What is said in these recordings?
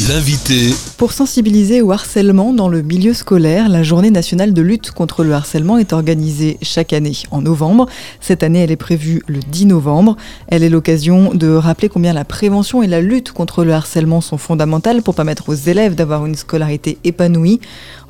L'invité. Pour sensibiliser au harcèlement dans le milieu scolaire, la journée nationale de lutte contre le harcèlement est organisée chaque année en novembre. Cette année, elle est prévue le 10 novembre. Elle est l'occasion de rappeler combien la prévention et la lutte contre le harcèlement sont fondamentales pour permettre aux élèves d'avoir une scolarité épanouie.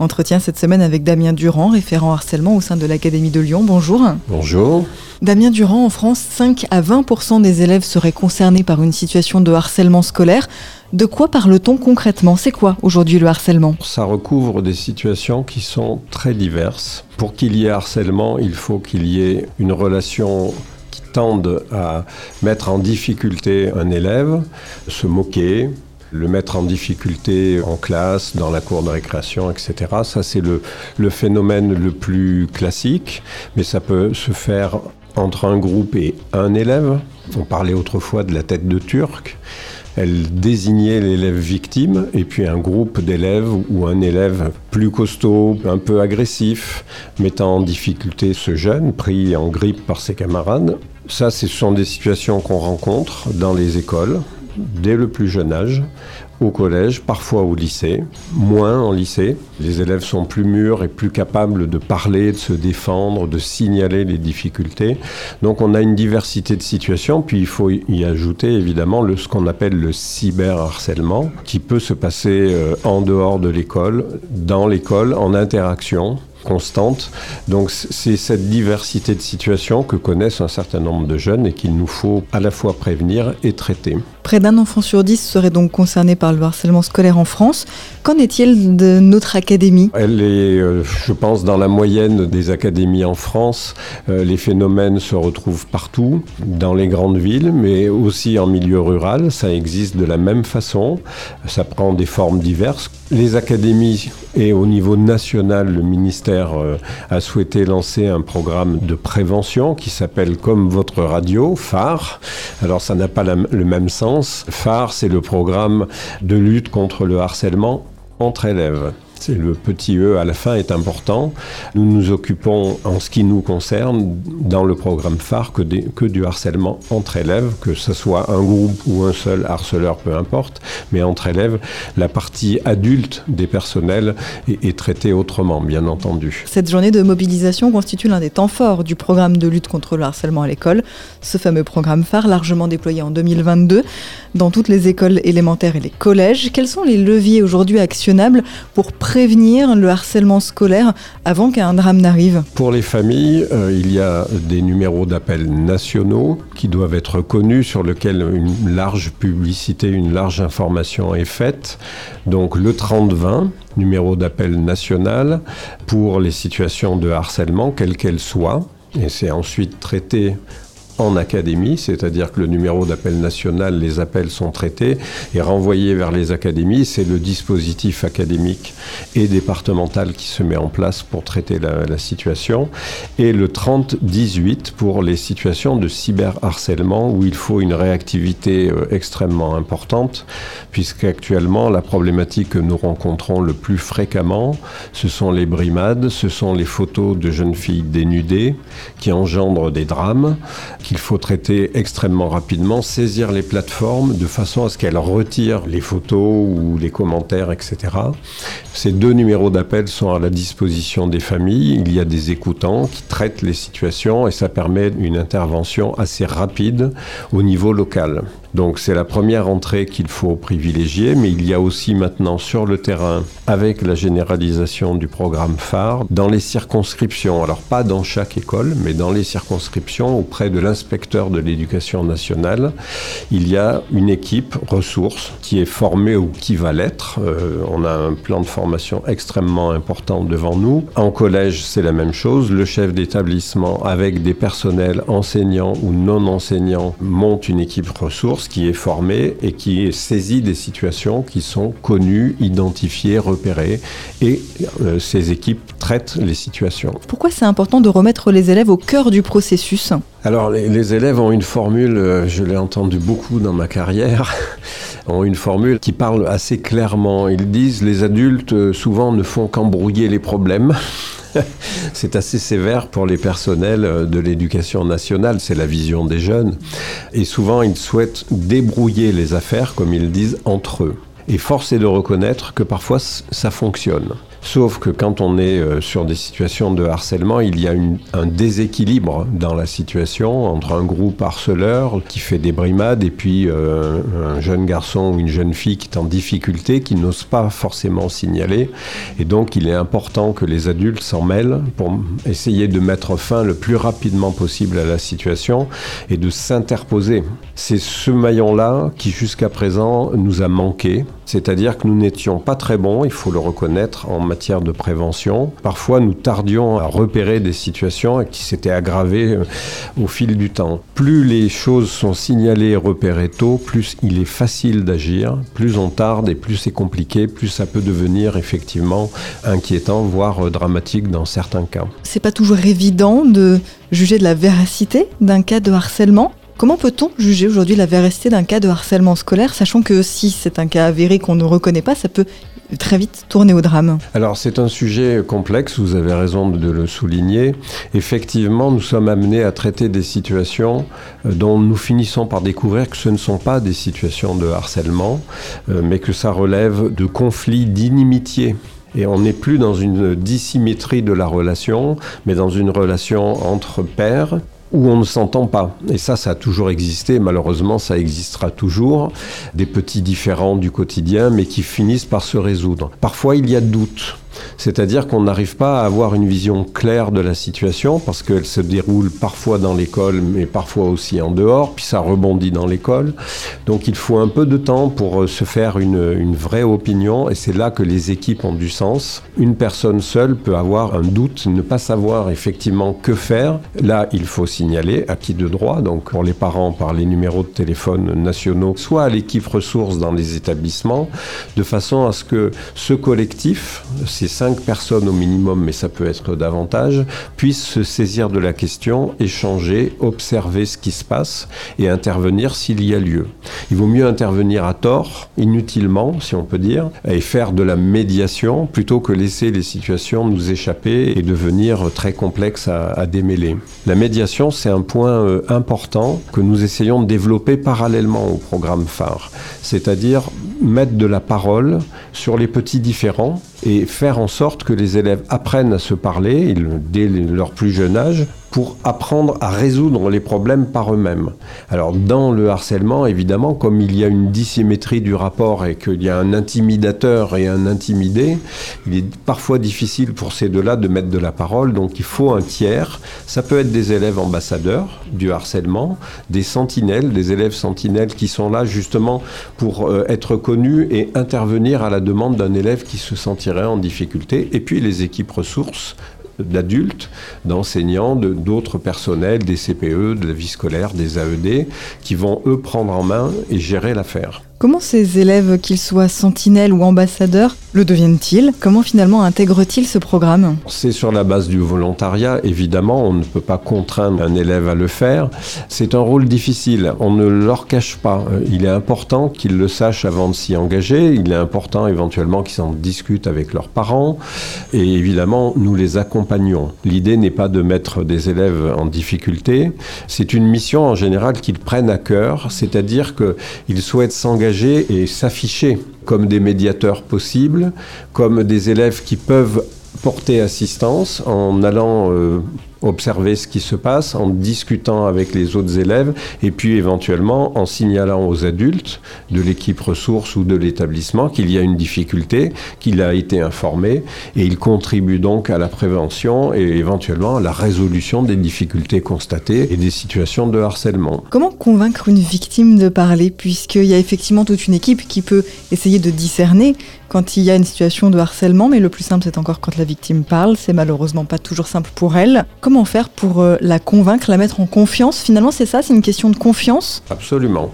Entretien cette semaine avec Damien Durand, référent harcèlement au sein de l'Académie de Lyon. Bonjour. Bonjour. Damien Durand, en France, 5 à 20% des élèves seraient concernés par une situation de harcèlement scolaire. De quoi parle-t-on concrètement? C'est quoi aujourd'hui le harcèlement? Ça recouvre des situations qui sont très diverses. Pour qu'il y ait harcèlement, il faut qu'il y ait une relation qui tende à mettre en difficulté un élève, se moquer, le mettre en difficulté en classe, dans la cour de récréation, etc. Ça, c'est le, le, phénomène le plus classique, mais ça peut se faire entre un groupe et un élève. On parlait autrefois de la tête de Turc. Elle désignait l'élève victime et puis un groupe d'élèves ou un élève plus costaud, un peu agressif, mettant en difficulté ce jeune pris en grippe par ses camarades. Ça, ce sont des situations qu'on rencontre dans les écoles dès le plus jeune âge, au collège, parfois au lycée, moins en lycée. Les élèves sont plus mûrs et plus capables de parler, de se défendre, de signaler les difficultés. Donc on a une diversité de situations, puis il faut y ajouter évidemment le, ce qu'on appelle le cyberharcèlement, qui peut se passer euh, en dehors de l'école, dans l'école, en interaction constante. Donc c'est cette diversité de situations que connaissent un certain nombre de jeunes et qu'il nous faut à la fois prévenir et traiter. Près d'un enfant sur dix serait donc concerné par le harcèlement scolaire en France. Qu'en est-il de notre académie? Elle est, euh, je pense, dans la moyenne des académies en France. Euh, les phénomènes se retrouvent partout, dans les grandes villes, mais aussi en milieu rural. Ça existe de la même façon. Ça prend des formes diverses. Les académies et au niveau national, le ministère euh, a souhaité lancer un programme de prévention qui s'appelle Comme votre radio, phare. Alors ça n'a pas le même sens phare, c'est le programme de lutte contre le harcèlement entre élèves. Le petit E à la fin est important. Nous nous occupons, en ce qui nous concerne, dans le programme phare, que, que du harcèlement entre élèves, que ce soit un groupe ou un seul harceleur, peu importe, mais entre élèves, la partie adulte des personnels est, est traitée autrement, bien entendu. Cette journée de mobilisation constitue l'un des temps forts du programme de lutte contre le harcèlement à l'école, ce fameux programme phare largement déployé en 2022 dans toutes les écoles élémentaires et les collèges. Quels sont les leviers aujourd'hui actionnables pour prévenir le harcèlement scolaire avant qu'un drame n'arrive Pour les familles, euh, il y a des numéros d'appel nationaux qui doivent être connus, sur lesquels une large publicité, une large information est faite. Donc le 30-20, numéro d'appel national, pour les situations de harcèlement, quelles qu'elles soient. Et c'est ensuite traité en académie, c'est-à-dire que le numéro d'appel national, les appels sont traités et renvoyés vers les académies. C'est le dispositif académique et départemental qui se met en place pour traiter la, situation. Et le 30-18 pour les situations de cyberharcèlement où il faut une réactivité euh, extrêmement importante, puisqu'actuellement, la problématique que nous rencontrons le plus fréquemment, ce sont les brimades, ce sont les photos de jeunes filles dénudées qui engendrent des drames qu'il faut traiter extrêmement rapidement, saisir les plateformes de façon à ce qu'elles retirent les photos ou les commentaires, etc. Ces deux numéros d'appel sont à la disposition des familles. Il y a des écoutants qui traitent les situations et ça permet une intervention assez rapide au niveau local. Donc c'est la première entrée qu'il faut privilégier, mais il y a aussi maintenant sur le terrain, avec la généralisation du programme phare, dans les circonscriptions, alors pas dans chaque école, mais dans les circonscriptions auprès de l'inspecteur de l'éducation nationale, il y a une équipe ressources qui est formée ou qui va l'être. Euh, on a un plan de formation extrêmement important devant nous. En collège, c'est la même chose. Le chef d'établissement, avec des personnels enseignants ou non enseignants, monte une équipe ressources qui est formé et qui saisit des situations qui sont connues, identifiées, repérées et euh, ces équipes traitent les situations. Pourquoi c'est important de remettre les élèves au cœur du processus? Alors les, les, élèves ont une formule, euh, je l'ai entendu beaucoup dans ma carrière, ont une formule qui parle assez clairement. Ils disent les adultes euh, souvent ne font qu'embrouiller les problèmes. c'est assez sévère pour les personnels de l'éducation nationale, c'est la vision des jeunes. Et souvent, ils souhaitent débrouiller les affaires, comme ils disent, entre eux. Et force est de reconnaître que parfois ça fonctionne. Sauf que quand on est euh, sur des situations de harcèlement, il y a un déséquilibre dans la situation entre un groupe harceleur qui fait des brimades et puis euh, un jeune garçon ou une jeune fille qui est en difficulté, qui n'ose pas forcément signaler. Et donc il est important que les adultes s'en mêlent pour essayer de mettre fin le plus rapidement possible à la situation et de s'interposer. C'est ce maillon-là qui jusqu'à présent nous a manqué. C'est-à-dire que nous n'étions pas très bons, il faut le reconnaître, en matière de prévention. Parfois, nous tardions à repérer des situations qui s'étaient aggravées euh, au fil du temps. Plus les choses sont signalées et repérées tôt, plus il est facile d'agir. Plus on tarde et plus c'est compliqué, plus ça peut devenir effectivement inquiétant, voire euh, dramatique dans certains cas. C'est pas toujours évident de juger de la véracité d'un cas de harcèlement. Comment peut-on juger aujourd'hui la véracité d'un cas de harcèlement scolaire, sachant que si c'est un cas avéré qu'on ne reconnaît pas, ça peut très vite tourner au drame Alors c'est un sujet complexe, vous avez raison de le souligner. Effectivement, nous sommes amenés à traiter des situations euh, dont nous finissons par découvrir que ce ne sont pas des situations de harcèlement, euh, mais que ça relève de conflits d'inimitié. Et on n'est plus dans une dissymétrie de la relation, mais dans une relation entre pères où on ne s'entend pas. Et ça, ça a toujours existé, malheureusement, ça existera toujours. Des petits différends du quotidien, mais qui finissent par se résoudre. Parfois, il y a doute. C'est-à-dire qu'on n'arrive pas à avoir une vision claire de la situation parce qu'elle se déroule parfois dans l'école, mais parfois aussi en dehors, puis ça rebondit dans l'école. Donc il faut un peu de temps pour euh, se faire une, vraie opinion et c'est là que les équipes ont du sens. Une personne seule peut avoir un doute, ne pas savoir effectivement que faire. Là, il faut signaler à qui de droit, donc pour les parents par les numéros de téléphone nationaux, soit à l'équipe ressources dans les établissements, de façon à ce que ce collectif, cinq personnes au minimum, mais ça peut être davantage, puissent se saisir de la question, échanger, observer ce qui se passe et intervenir s'il y a lieu. Il vaut mieux intervenir à tort, inutilement, si on peut dire, et faire de la médiation plutôt que laisser les situations nous échapper et devenir très complexes à, démêler. La médiation, c'est un point euh, important que nous essayons de développer parallèlement au programme phare, c'est-à-dire mettre de la parole sur les petits différents et faire en sorte que les élèves apprennent à se parler dès leur plus jeune âge pour apprendre à résoudre les problèmes par eux-mêmes. Alors dans le harcèlement, évidemment, comme il y a une dissymétrie du rapport et qu'il y a un intimidateur et un intimidé, il est parfois difficile pour ces deux-là de mettre de la parole, donc il faut un tiers. Ça peut être des élèves ambassadeurs du harcèlement, des sentinelles, des élèves sentinelles qui sont là justement pour euh, être connus et intervenir à la demande d'un élève qui se sentirait en difficulté, et puis les équipes ressources d'adultes, d'enseignants, d'autres personnels, des CPE, de la vie scolaire, des AED, qui vont eux prendre en main et gérer l'affaire. Comment ces élèves, qu'ils soient sentinelles ou ambassadeurs, le deviennent-ils? Comment finalement intègrent-ils ce programme? C'est sur la base du volontariat, évidemment, on ne peut pas contraindre un élève à le faire. C'est un rôle difficile, on ne leur cache pas. Il est important qu'ils le sachent avant de s'y engager, il est important éventuellement qu'ils en discutent avec leurs parents, et évidemment, nous les accompagnons. L'idée n'est pas de mettre des élèves en difficulté, c'est une mission en général qu'ils prennent à cœur, c'est-à-dire qu'ils souhaitent s'engager et s'afficher comme des médiateurs possibles, comme des élèves qui peuvent porter assistance en allant euh, observer ce qui se passe en discutant avec les autres élèves et puis éventuellement en signalant aux adultes de l'équipe ressources ou de l'établissement qu'il y a une difficulté, qu'il a été informé et il contribue donc à la prévention et éventuellement à la résolution des difficultés constatées et des situations de harcèlement. Comment convaincre une victime de parler puisqu'il y a effectivement toute une équipe qui peut essayer de discerner quand il y a une situation de harcèlement, mais le plus simple c'est encore quand la victime parle, c'est malheureusement pas toujours simple pour elle. Comment faire pour euh, la convaincre, la mettre en confiance? Finalement c'est ça, c'est une question de confiance? Absolument.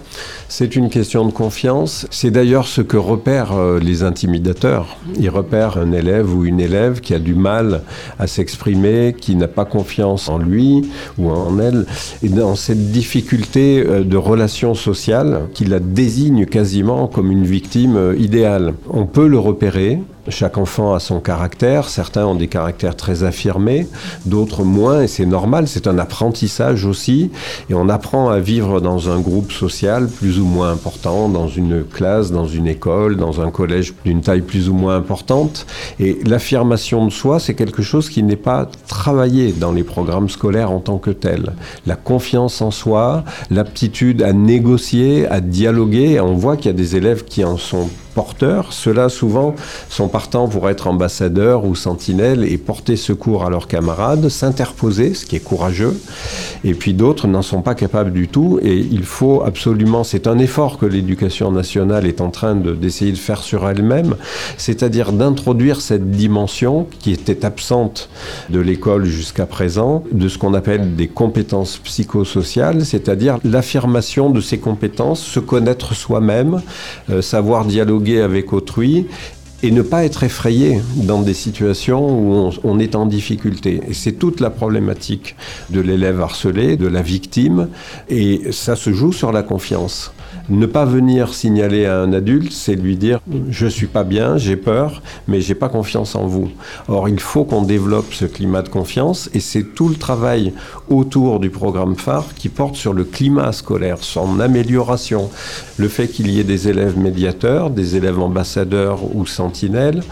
C'est une question de confiance. C'est d'ailleurs ce que repèrent euh, les intimidateurs. Ils repèrent un élève ou une élève qui a du mal à s'exprimer, qui n'a pas confiance en lui ou en elle, et dans cette difficulté euh, de relation sociale qui la désigne quasiment comme une victime idéale. On peut le repérer Chaque enfant a son caractère, certains ont des caractères très affirmés, d'autres moins, et c'est normal, c'est un apprentissage aussi, et on apprend à vivre dans un groupe social plus ou moins important, dans une classe, dans une école, dans un collège d'une taille plus ou moins importante, et l'affirmation de soi, c'est quelque chose qui n'est pas travaillé dans les programmes scolaires en tant que tel. La confiance en soi, l'aptitude à négocier, à dialoguer, on voit qu'il y a des élèves qui en sont porteurs. Ceux-là, souvent, sont partants pour être ambassadeurs ou sentinelles et porter secours à leurs camarades, s'interposer, ce qui est courageux. Et puis d'autres n'en sont pas capables du tout. Et il faut absolument, c'est un effort que l'éducation nationale est en train d'essayer de, faire sur elle-même, c'est-à-dire d'introduire cette dimension qui était absente de l'école jusqu'à présent, de ce qu'on appelle des compétences psychosociales, c'est-à-dire l'affirmation de ces compétences, se connaître soi-même, euh, savoir dialoguer avec autrui et ne pas être effrayé dans des situations où on, est en difficulté. Et c'est toute la problématique de l'élève harcelé, de la victime, et ça se joue sur la confiance. Ne pas venir signaler à un adulte, c'est lui dire je suis pas bien, j'ai peur, mais j'ai pas confiance en vous. Or, il faut qu'on développe ce climat de confiance et c'est tout le travail autour du programme phare qui porte sur le climat scolaire, son amélioration, le fait qu'il y ait des élèves médiateurs, des élèves ambassadeurs ou sentinelles.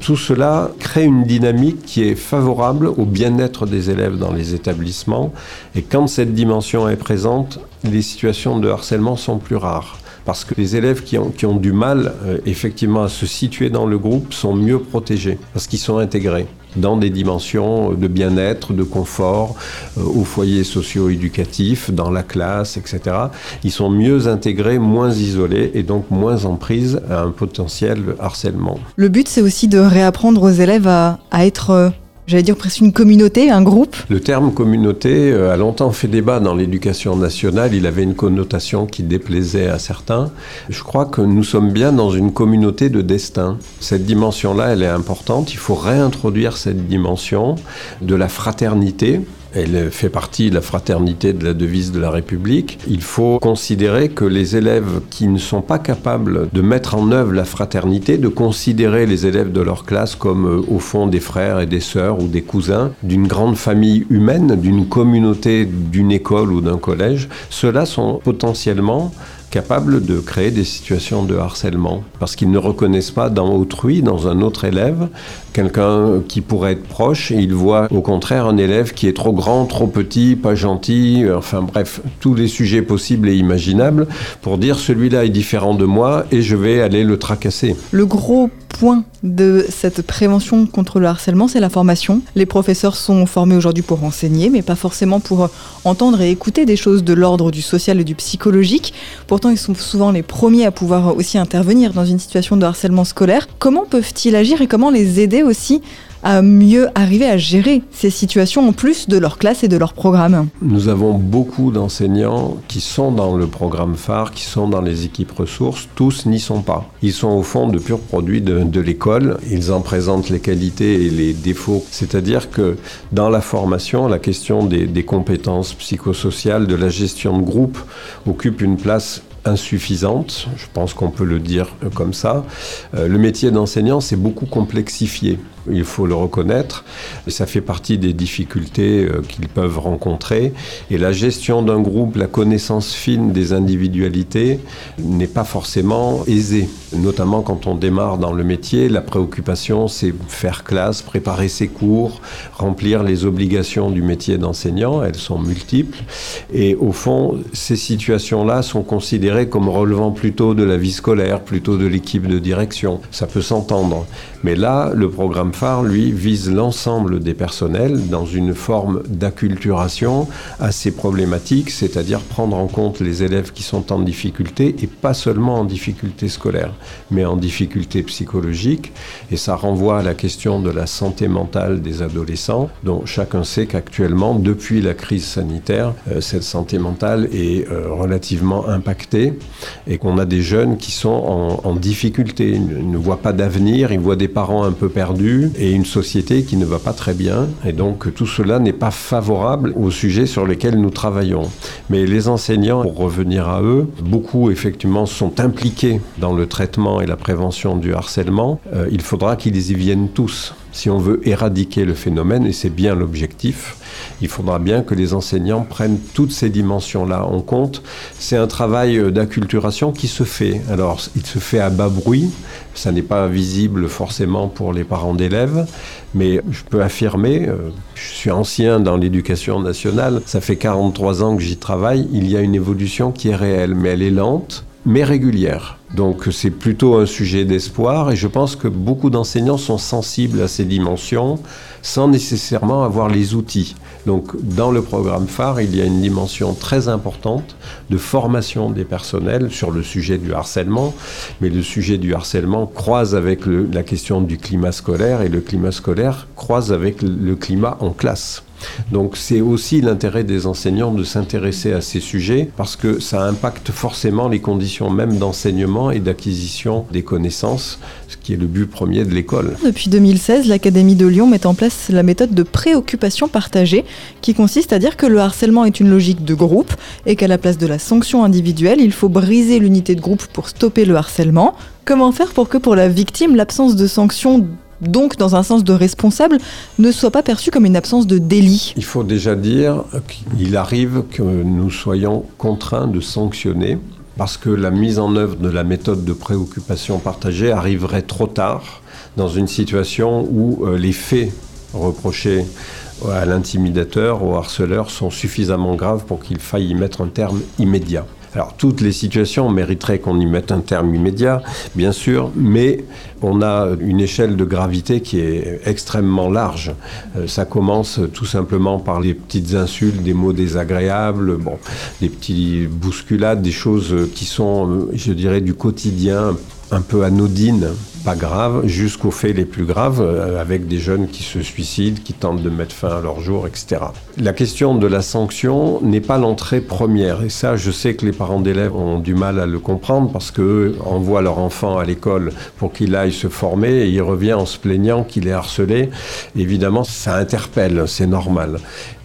Tout cela crée une dynamique qui est favorable au bien-être des élèves dans les établissements et quand cette dimension est présente, les situations de harcèlement sont plus rares. Parce que les élèves qui ont, du mal euh, effectivement à se situer dans le groupe sont mieux protégés, parce qu'ils sont intégrés dans des dimensions de bien-être, de confort, euh, au foyer socio-éducatif, dans la classe, etc. Ils sont mieux intégrés, moins isolés et donc moins en prise à un potentiel harcèlement. Le but, c'est aussi de réapprendre aux élèves à, à être euh, j'allais dire presque une communauté, un groupe Le terme communauté euh, a longtemps fait débat dans l'éducation nationale. Il avait une connotation qui déplaisait à certains. Je crois que nous sommes bien dans une communauté de destin. Cette dimension-là, elle est importante. Il faut réintroduire cette dimension de la fraternité elle fait partie de la fraternité de la devise de la République. Il faut considérer que les élèves qui ne sont pas capables de mettre en œuvre la fraternité, de considérer les élèves de leur classe comme euh, au fond des frères et des sœurs ou des cousins d'une grande famille humaine, d'une communauté, d'une école ou d'un collège, ceux-là sont potentiellement capables de créer des situations de harcèlement parce qu'ils ne reconnaissent pas dans autrui, dans un autre élève, quelqu'un qui pourrait être proche et ils voient au contraire un élève qui est trop grand, trop petit, pas gentil, enfin bref, tous les sujets possibles et imaginables pour dire celui-là est différent de moi et je vais aller le tracasser. Le gros point de cette prévention contre le harcèlement, c'est la formation. Les professeurs sont formés aujourd'hui pour enseigner, mais pas forcément pour entendre et écouter des choses de l'ordre du social et du psychologique. Pourtant, ils sont souvent les premiers à pouvoir aussi intervenir dans une situation de harcèlement scolaire. Comment peuvent-ils agir et comment les aider aussi à mieux arriver à gérer ces situations en plus de leur classe et de leur programme Nous avons beaucoup d'enseignants qui sont dans le programme phare, qui sont dans les équipes ressources. Tous n'y sont pas. Ils sont au fond de purs produits de, l'école. Ils en présentent les qualités et les défauts. C'est-à-dire que dans la formation, la question des, compétences psychosociales, de la gestion de groupe occupe une place insuffisante, je pense qu'on peut le dire comme ça. Euh, le métier d'enseignant s'est beaucoup complexifié il faut le reconnaître. Ça fait partie des difficultés euh, qu'ils peuvent rencontrer. Et la gestion d'un groupe, la connaissance fine des individualités n'est pas forcément aisée. Notamment quand on démarre dans le métier, la préoccupation, c'est faire classe, préparer ses cours, remplir les obligations du métier d'enseignant. Elles sont multiples. Et au fond, ces situations-là sont considérées comme relevant plutôt de la vie scolaire, plutôt de l'équipe de direction. Ça peut s'entendre. Mais là, le programme phare, lui, vise l'ensemble des personnels dans une forme d'acculturation à ces problématiques, c'est-à-dire prendre en compte les élèves qui sont en difficulté et pas seulement en difficulté scolaire, mais en difficulté psychologique. Et ça renvoie à la question de la santé mentale des adolescents, dont chacun sait qu'actuellement, depuis la crise sanitaire, euh, cette santé mentale est euh, relativement impactée et qu'on a des jeunes qui sont en, difficulté, ils ne voient pas d'avenir, ils voient des parents un peu perdus et une société qui ne va pas très bien. Et donc tout cela n'est pas favorable au sujet sur lesquels nous travaillons. Mais les enseignants, pour revenir à eux, beaucoup effectivement sont impliqués dans le traitement et la prévention du harcèlement. Euh, il faudra qu'ils y viennent tous. Si on veut éradiquer le phénomène, et c'est bien l'objectif, il faudra bien que les enseignants prennent toutes ces dimensions-là en compte. C'est un travail euh, d'acculturation qui se fait. Alors, il se fait à bas bruit, ça n'est pas visible forcément pour les parents d'élèves, mais je peux affirmer, euh, je suis ancien dans l'éducation nationale, ça fait 43 ans que j'y travaille, il y a une évolution qui est réelle, mais elle est lente, mais régulière. Donc c'est plutôt un sujet d'espoir et je pense que beaucoup d'enseignants sont sensibles à ces dimensions sans nécessairement avoir les outils. Donc dans le programme phare, il y a une dimension très importante de formation des personnels sur le sujet du harcèlement, mais le sujet du harcèlement croise avec la question du climat scolaire et le climat scolaire croise avec le climat en classe. Donc c'est aussi l'intérêt des enseignants de s'intéresser à ces sujets parce que ça impacte forcément les conditions même d'enseignement et d'acquisition des connaissances, ce qui est le but premier de l'école. Depuis 2016, l'Académie de Lyon met en place la méthode de préoccupation partagée qui consiste à dire que le harcèlement est une logique de groupe et qu'à la place de la sanction individuelle, il faut briser l'unité de groupe pour stopper le harcèlement. Comment faire pour que pour la victime, l'absence de sanction donc dans un sens de responsable, ne soit pas perçu comme une absence de délit Il faut déjà dire qu'il arrive que nous soyons contraints de sanctionner parce que la mise en œuvre de la méthode de préoccupation partagée arriverait trop tard dans une situation où euh, les faits reprochés à l'intimidateur, au harceleur, sont suffisamment graves pour qu'il faille y mettre un terme immédiat. Alors toutes les situations mériteraient qu'on y mette un terme immédiat, bien sûr, mais on a une échelle de gravité qui est extrêmement large. Euh, ça commence tout simplement par les petites insultes, des mots désagréables, des petites bousculades, des choses qui sont, je dirais, du quotidien un peu anodines pas grave, jusqu'aux faits les plus graves, euh, avec des jeunes qui se suicident, qui tentent de mettre fin à leur jour, etc. La question de la sanction n'est pas l'entrée première, et ça, je sais que les parents d'élèves ont du mal à le comprendre parce qu'eux envoient leur enfant à l'école pour qu'il aille se former, et il revient en se plaignant qu'il est harcelé. Évidemment, ça interpelle, c'est normal.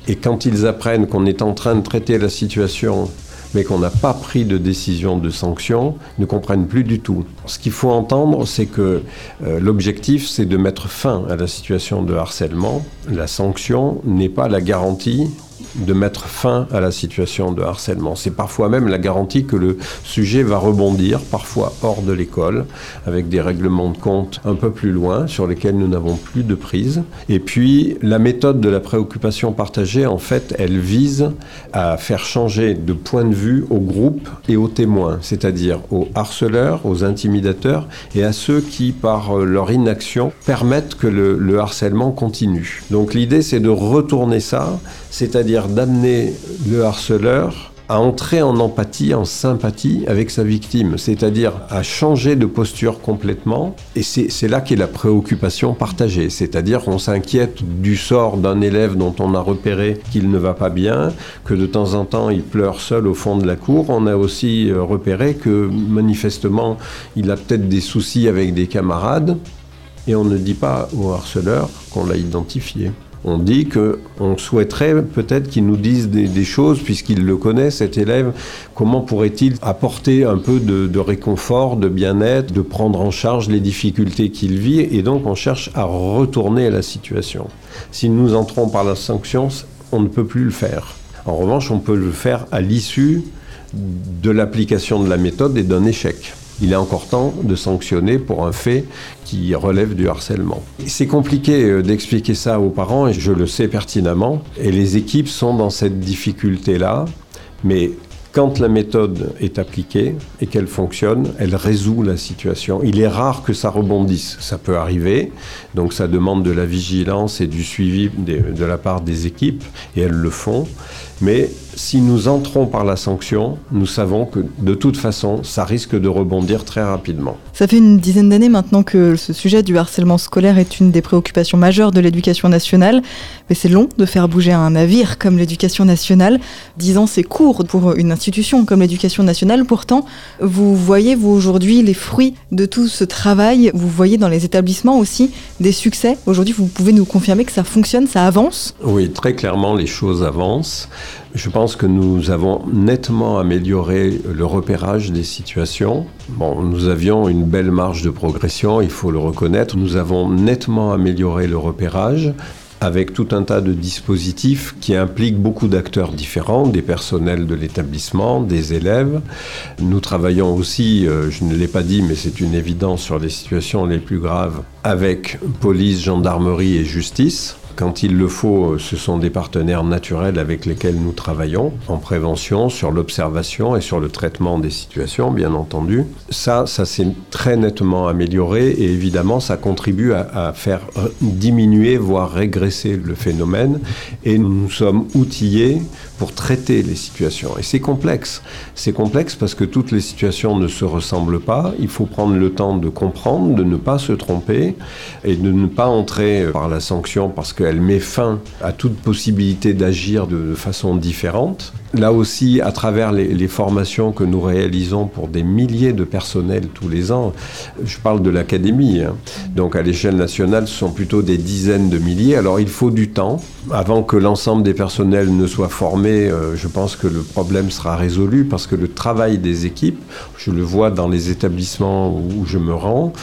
Et quand ils apprennent qu'on est en train de traiter la situation mais qu'on n'a pas pris de décision de sanction, ne comprennent plus du tout. Ce qu'il faut entendre, c'est que euh, l'objectif, c'est de mettre fin à la situation de harcèlement. La sanction n'est pas la garantie de mettre fin à la situation de harcèlement. C'est parfois même la garantie que le sujet va rebondir, parfois hors de l'école, avec des règlements de compte un peu plus loin, sur lesquels nous n'avons plus de prise. Et puis, la méthode de la préoccupation partagée, en fait, elle vise à faire changer de point de vue au groupe et aux témoins, c'est-à-dire aux harceleurs, aux intimidateurs et à ceux qui, par leur inaction, permettent que le, le harcèlement continue. Donc l'idée, c'est de retourner ça, c'est-à-dire c'est-à-dire d'amener le harceleur à entrer en empathie, en sympathie avec sa victime, c'est-à-dire à changer de posture complètement. Et c'est là qu'est la préoccupation partagée, c'est-à-dire qu'on s'inquiète du sort d'un élève dont on a repéré qu'il ne va pas bien, que de temps en temps il pleure seul au fond de la cour. On a aussi euh, repéré que manifestement il a peut-être des soucis avec des camarades. Et on ne dit pas au harceleur qu'on l'a identifié on dit qu'on souhaiterait peut-être qu'il nous dise des, choses, puisqu'il le connaît, cet élève, comment pourrait-il apporter un peu de, réconfort, de bien-être, de prendre en charge les difficultés qu'il vit, et donc on cherche à retourner à la situation? Si nous entrons par la sanction, on ne peut plus le faire. En revanche, on peut le faire à l'issue de l'application de la méthode et d'un échec il est encore temps de sanctionner pour un fait qui relève du harcèlement. C'est compliqué euh, d'expliquer ça aux parents et je le sais pertinemment. Et les équipes sont dans cette difficulté-là. Mais quand la méthode est appliquée et qu'elle fonctionne, elle résout la situation. Il est rare que ça rebondisse. Ça peut arriver. Donc ça demande de la vigilance et du suivi de la part des équipes et elles le font. Mais si nous entrons par la sanction, nous savons que de toute façon, ça risque de rebondir très rapidement. Ça fait une dizaine d'années maintenant que ce sujet du harcèlement scolaire est une des préoccupations majeures de l'éducation nationale. Mais c'est long de faire bouger un navire comme l'éducation nationale. Dix ans, c'est court pour une institution comme l'éducation nationale. Pourtant, vous voyez, vous aujourd'hui, les fruits de tout ce travail. Vous voyez dans les établissements aussi des succès. Aujourd'hui, vous pouvez nous confirmer que ça fonctionne, ça avance? Oui, très clairement, les choses avancent. Je pense que nous avons nettement amélioré le repérage des situations. Bon, nous avions une belle marge de progression, il faut le reconnaître. Nous avons nettement amélioré le repérage avec tout un tas de dispositifs qui impliquent beaucoup d'acteurs différents, des personnels de l'établissement, des élèves. Nous travaillons aussi, euh, je ne l'ai pas dit, mais c'est une évidence sur les situations les plus graves, avec police, gendarmerie et justice. Quand il le faut, ce sont des partenaires naturels avec lesquels nous travaillons en prévention, sur l'observation et sur le traitement des situations, bien entendu. Ça, ça s'est très nettement amélioré et évidemment, ça contribue à, faire diminuer, voire régresser le phénomène. Et nous nous sommes outillés pour traiter les situations. Et c'est complexe. C'est complexe parce que toutes les situations ne se ressemblent pas. Il faut prendre le temps de comprendre, de ne pas se tromper et de ne pas entrer par la sanction parce que elle met fin à toute possibilité d'agir de, façon différente. Là aussi, à travers les, formations que nous réalisons pour des milliers de personnels tous les ans, je parle de l'académie, hein. donc à l'échelle nationale, ce sont plutôt des dizaines de milliers. Alors il faut du temps avant que l'ensemble des personnels ne soient formés. Euh, je pense que le problème sera résolu parce que le travail des équipes, je le vois dans les établissements où je me rends,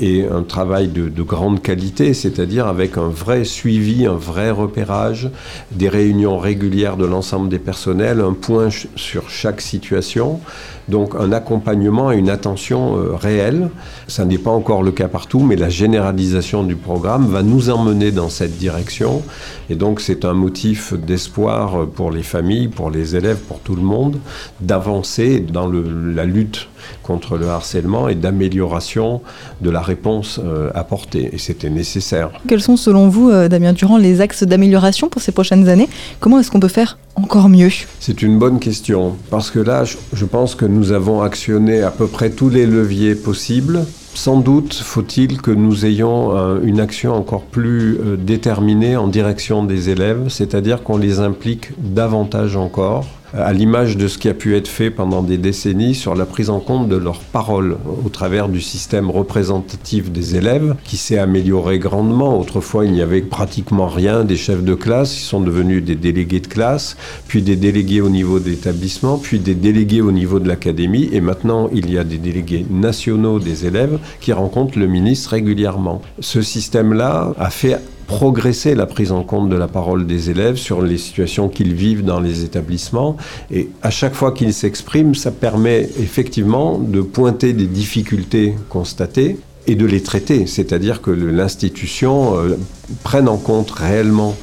est un travail de, de grande qualité, c'est-à-dire avec un vrai suivi, un vrai repérage, des réunions régulières de l'ensemble des personnels un point sur chaque situation, donc un accompagnement et une attention euh, réelle. Ça n'est pas encore le cas partout, mais la généralisation du programme va nous emmener dans cette direction. Et donc c'est un motif d'espoir pour les familles, pour les élèves, pour tout le monde, d'avancer dans la lutte contre le harcèlement et d'amélioration de la réponse euh, apportée. Et c'était nécessaire. Quels sont selon vous, euh, Damien Durand, les axes d'amélioration pour ces prochaines années? Comment est-ce qu'on peut faire encore mieux? C'est une bonne question, parce que là, je pense que nous avons actionné à peu près tous les leviers possibles. Sans doute faut-il que nous ayons une action encore plus euh, déterminée en direction des élèves, c'est-à-dire qu'on les implique davantage encore à l'image de ce qui a pu être fait pendant des décennies sur la prise en compte de leurs paroles au travers du système représentatif des élèves qui s'est amélioré grandement. Autrefois, il n'y avait pratiquement rien des chefs de classe, ils sont devenus des délégués de classe, puis des délégués au niveau d'établissement, puis des délégués au niveau de l'académie, et maintenant il y a des délégués nationaux des élèves qui rencontrent le ministre régulièrement. Ce système-là a fait progresser la prise en compte de la parole des élèves sur les situations qu'ils vivent dans les établissements. Et à chaque fois qu'ils s'expriment, ça permet effectivement de pointer des difficultés constatées et de les traiter, c'est-à-dire que l'institution euh, prenne en compte réellement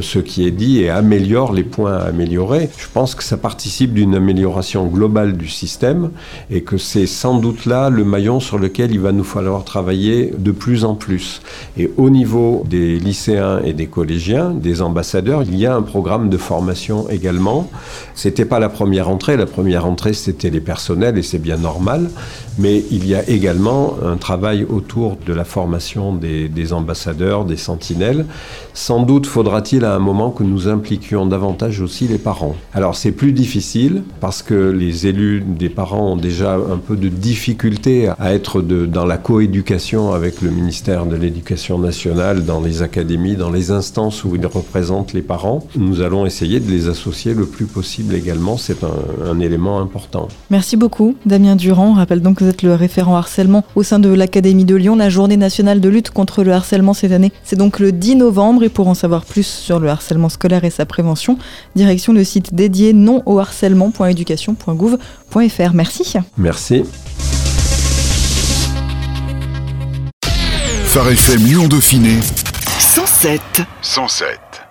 ce qui est dit et améliore les points à améliorer. Je pense que ça participe d'une amélioration globale du système et que c'est sans doute là le maillon sur lequel il va nous falloir travailler de plus en plus. Et au niveau des lycéens et des collégiens, des ambassadeurs, il y a un programme de formation également. C'était pas la première entrée, la première entrée c'était les personnels et c'est bien normal, mais il y a également un travail autour de la formation des, des ambassadeurs, des sentinelles. Sans doute faudra-t-il à un moment que nous impliquions davantage aussi les parents. Alors c'est plus difficile parce que les élus des parents ont déjà un peu de difficulté à être dans la coéducation avec le ministère de l'Éducation nationale, dans les académies, dans les instances où ils représentent les parents. Nous allons essayer de les associer le plus possible également. C'est un, élément important. Merci beaucoup, Damien Durand. Je rappelle donc que vous êtes le référent harcèlement au sein de l'Académie de Lyon. La journée nationale de lutte contre le harcèlement cette année, c'est donc le 10 novembre. Et pour en savoir plus sur le harcèlement scolaire et sa prévention. Direction le site dédié non au harcèlement.éducation.gouv.fr. Merci. Merci. Phare FM Lyon Dauphiné 107 107